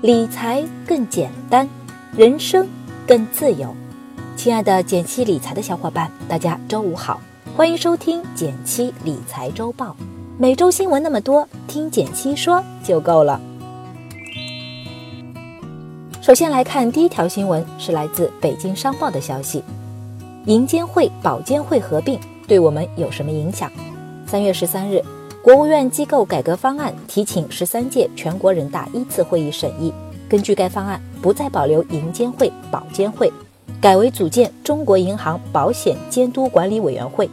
理财更简单，人生更自由。亲爱的减七理财的小伙伴，大家周五好，欢迎收听减七理财周报。每周新闻那么多，听减七说就够了。首先来看第一条新闻，是来自北京商报的消息：银监会、保监会合并对我们有什么影响？三月十三日。国务院机构改革方案提请十三届全国人大一次会议审议。根据该方案，不再保留银监会、保监会，改为组建中国银行保险监督管理委员会。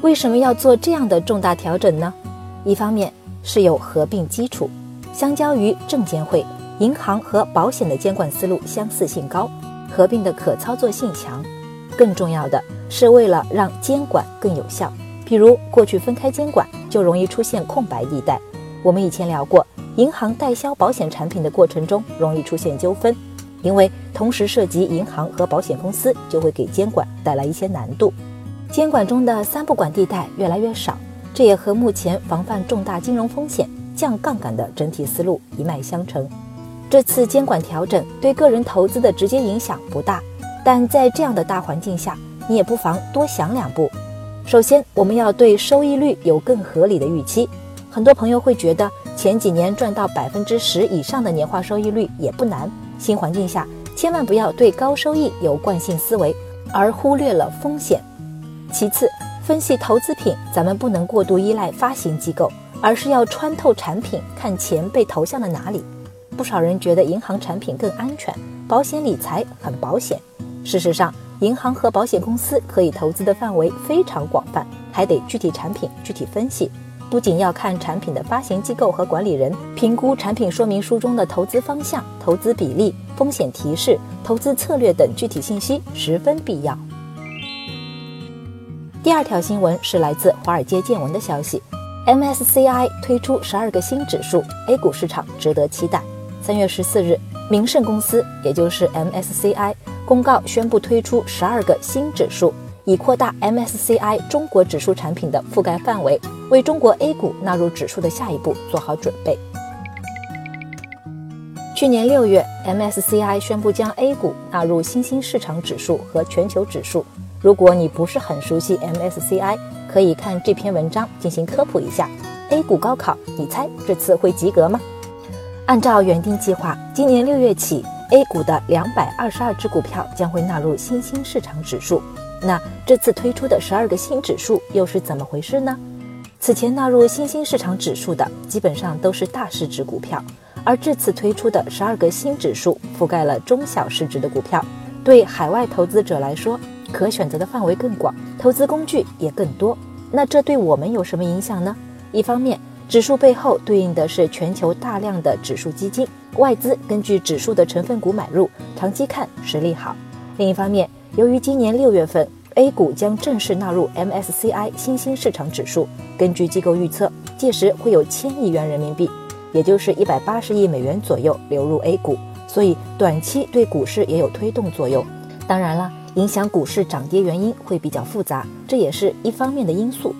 为什么要做这样的重大调整呢？一方面是有合并基础，相较于证监会，银行和保险的监管思路相似性高，合并的可操作性强。更重要的是为了让监管更有效。比如，过去分开监管就容易出现空白地带。我们以前聊过，银行代销保险产品的过程中容易出现纠纷，因为同时涉及银行和保险公司，就会给监管带来一些难度。监管中的三不管地带越来越少，这也和目前防范重大金融风险、降杠杆的整体思路一脉相承。这次监管调整对个人投资的直接影响不大，但在这样的大环境下，你也不妨多想两步。首先，我们要对收益率有更合理的预期。很多朋友会觉得前几年赚到百分之十以上的年化收益率也不难。新环境下，千万不要对高收益有惯性思维，而忽略了风险。其次，分析投资品，咱们不能过度依赖发行机构，而是要穿透产品，看钱被投向了哪里。不少人觉得银行产品更安全，保险理财很保险。事实上，银行和保险公司可以投资的范围非常广泛，还得具体产品具体分析。不仅要看产品的发行机构和管理人，评估产品说明书中的投资方向、投资比例、风险提示、投资策略等具体信息十分必要。第二条新闻是来自华尔街见闻的消息：MSCI 推出十二个新指数，A 股市场值得期待。三月十四日，明晟公司，也就是 MSCI。公告宣布推出十二个新指数，以扩大 MSCI 中国指数产品的覆盖范围，为中国 A 股纳入指数的下一步做好准备。去年六月，MSCI 宣布将 A 股纳入新兴市场指数和全球指数。如果你不是很熟悉 MSCI，可以看这篇文章进行科普一下。A 股高考，你猜这次会及格吗？按照原定计划，今年六月起。A 股的两百二十二只股票将会纳入新兴市场指数。那这次推出的十二个新指数又是怎么回事呢？此前纳入新兴市场指数的基本上都是大市值股票，而这次推出的十二个新指数覆盖了中小市值的股票。对海外投资者来说，可选择的范围更广，投资工具也更多。那这对我们有什么影响呢？一方面，指数背后对应的是全球大量的指数基金。外资根据指数的成分股买入，长期看实力好。另一方面，由于今年六月份 A 股将正式纳入 MSCI 新兴市场指数，根据机构预测，届时会有千亿元人民币，也就是一百八十亿美元左右流入 A 股，所以短期对股市也有推动作用。当然了，影响股市涨跌原因会比较复杂，这也是一方面的因素。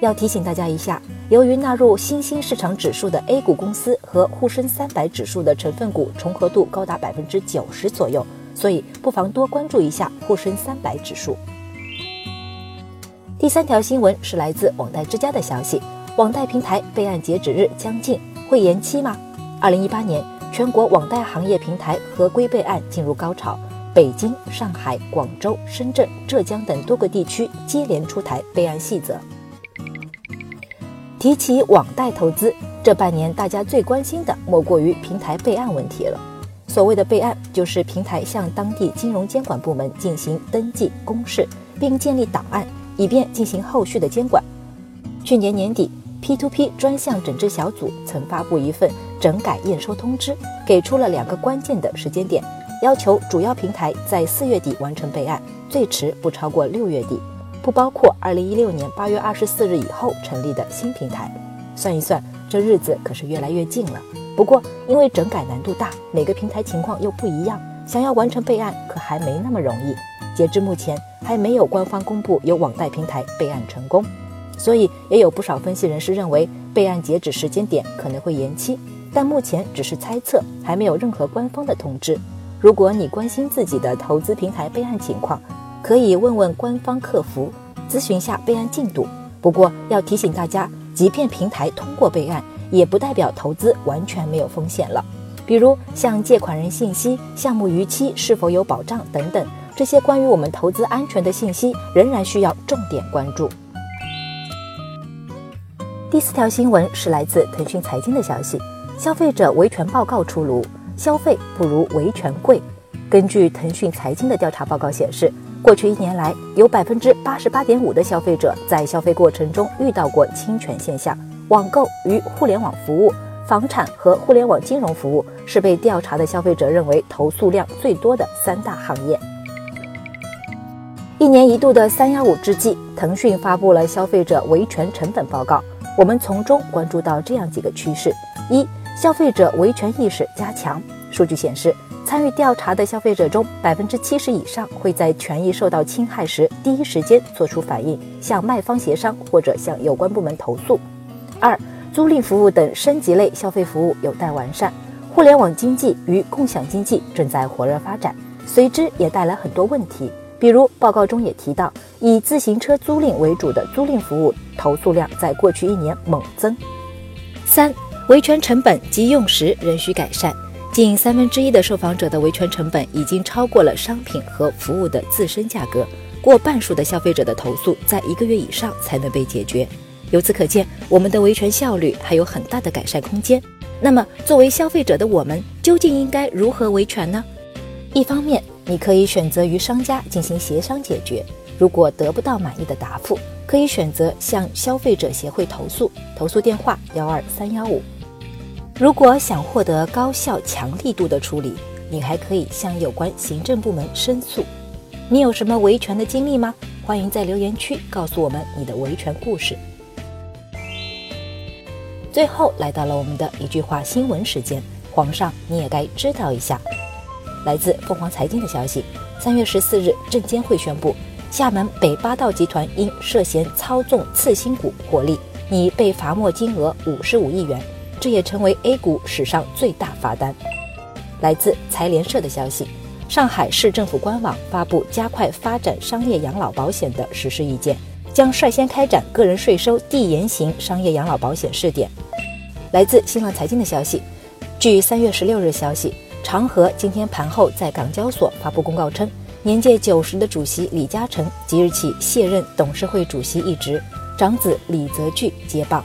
要提醒大家一下。由于纳入新兴市场指数的 A 股公司和沪深三百指数的成分股重合度高达百分之九十左右，所以不妨多关注一下沪深三百指数。第三条新闻是来自网贷之家的消息：网贷平台备案截止日将近，会延期吗？二零一八年，全国网贷行业平台合规备案进入高潮，北京、上海、广州、深圳、浙江等多个地区接连出台备案细则。提起网贷投资，这半年大家最关心的莫过于平台备案问题了。所谓的备案，就是平台向当地金融监管部门进行登记公示，并建立档案，以便进行后续的监管。去年年底，P2P 专项整治小组曾发布一份整改验收通知，给出了两个关键的时间点，要求主要平台在四月底完成备案，最迟不超过六月底。不包括二零一六年八月二十四日以后成立的新平台。算一算，这日子可是越来越近了。不过，因为整改难度大，每个平台情况又不一样，想要完成备案可还没那么容易。截至目前，还没有官方公布有网贷平台备案成功，所以也有不少分析人士认为备案截止时间点可能会延期。但目前只是猜测，还没有任何官方的通知。如果你关心自己的投资平台备案情况，可以问问官方客服，咨询下备案进度。不过要提醒大家，即便平台通过备案，也不代表投资完全没有风险了。比如像借款人信息、项目逾期是否有保障等等，这些关于我们投资安全的信息，仍然需要重点关注。第四条新闻是来自腾讯财经的消息：消费者维权报告出炉，消费不如维权贵。根据腾讯财经的调查报告显示，过去一年来，有百分之八十八点五的消费者在消费过程中遇到过侵权现象。网购与互联网服务、房产和互联网金融服务是被调查的消费者认为投诉量最多的三大行业。一年一度的三幺五之际，腾讯发布了消费者维权成本报告。我们从中关注到这样几个趋势：一、消费者维权意识加强。数据显示，参与调查的消费者中，百分之七十以上会在权益受到侵害时第一时间做出反应，向卖方协商或者向有关部门投诉。二、租赁服务等升级类消费服务有待完善。互联网经济与共享经济正在火热发展，随之也带来很多问题。比如，报告中也提到，以自行车租赁为主的租赁服务投诉量在过去一年猛增。三、维权成本及用时仍需改善。近三分之一的受访者的维权成本已经超过了商品和服务的自身价格，过半数的消费者的投诉在一个月以上才能被解决。由此可见，我们的维权效率还有很大的改善空间。那么，作为消费者的我们，究竟应该如何维权呢？一方面，你可以选择与商家进行协商解决，如果得不到满意的答复，可以选择向消费者协会投诉，投诉电话幺二三幺五。如果想获得高效强力度的处理，你还可以向有关行政部门申诉。你有什么维权的经历吗？欢迎在留言区告诉我们你的维权故事。最后来到了我们的一句话新闻时间，皇上你也该知道一下。来自凤凰财经的消息，三月十四日，证监会宣布，厦门北八道集团因涉嫌操纵次新股获利，拟被罚没金额五十五亿元，这也成为 A 股史上最大罚单。来自财联社的消息，上海市政府官网发布加快发展商业养老保险的实施意见，将率先开展个人税收递延型商业养老保险试点。来自新浪财经的消息，据三月十六日消息。长和今天盘后在港交所发布公告称，年届九十的主席李嘉诚即日起卸任董事会主席一职，长子李泽钜接棒。